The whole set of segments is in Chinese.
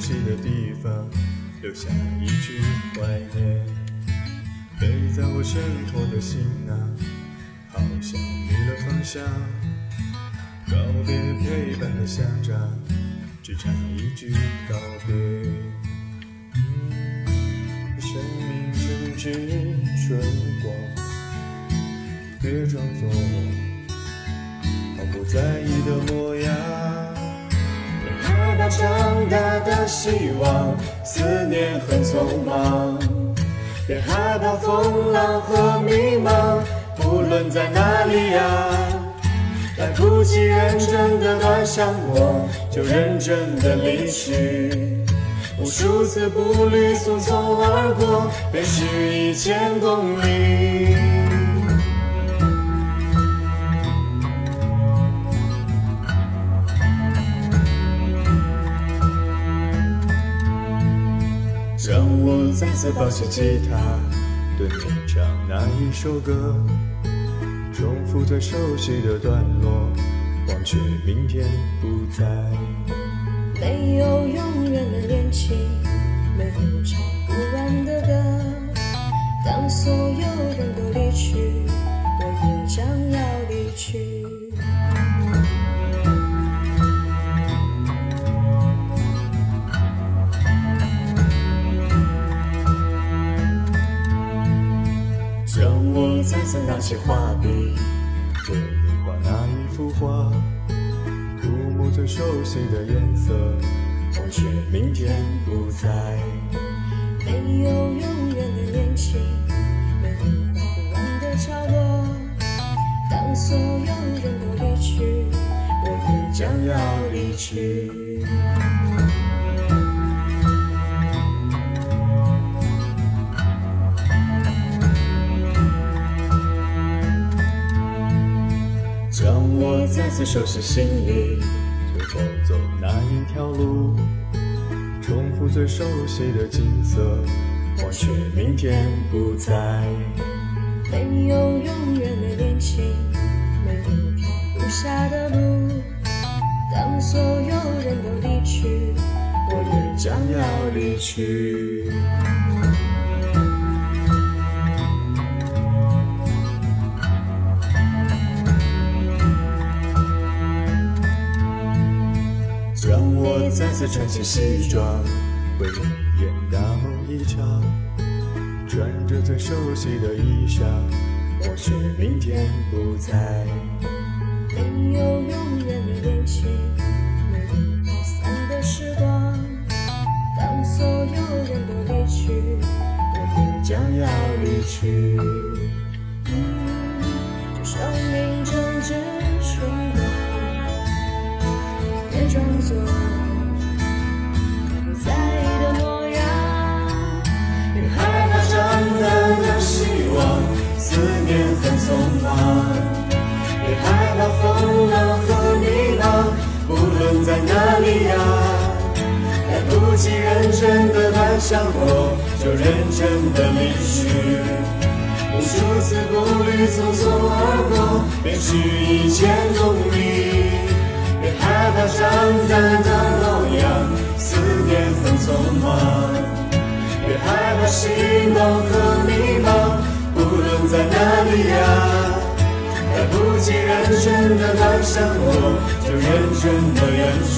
熟悉的地方留下一句怀念，背在我身后的行囊，好像迷了方向。告别陪伴的乡长，只差一句告别。生命正值春光。别装作毫不在意的模样，长大的希望，思念很匆忙。别害怕风浪和迷茫，无论在哪里呀，来不及认真的端上我，就认真的离去。无数次步履匆匆而过，便是一千公里。我再次抱起吉他，对你唱那一首歌，重复最熟悉的段落，忘却明天不在。没有永远的恋情，没有唱不完的歌。当所有人都离去，我再次拿起画笔，对你画那一幅画，涂抹最熟悉的颜色，忘却明天不在。没有永远的恋情，没有画不完的角落。当所有人都离去，我也将要离去。次收拾行李，最后走那一条路，重复最熟悉的景色，忘却明天不在。没有永远的恋情，没有停不下的路。当所有人都离去，我也将要离去。次穿起西装，为你演大梦一场，穿着最熟悉的衣裳，或许明天不在。没有永远的恋情，没有离散的时光。当所有人都离去，我也将要离去。这生命中只别害怕风浪和迷茫，无论在哪里呀，来不及认真的端详我，就认真的离去。无数次步履匆匆而过，便是一千公里。别害怕长大的模样，思念很匆忙。别害怕希望和既然真的了相逢，就认真的延续。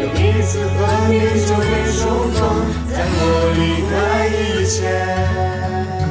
有一次和你就别重逢，在我离开以前。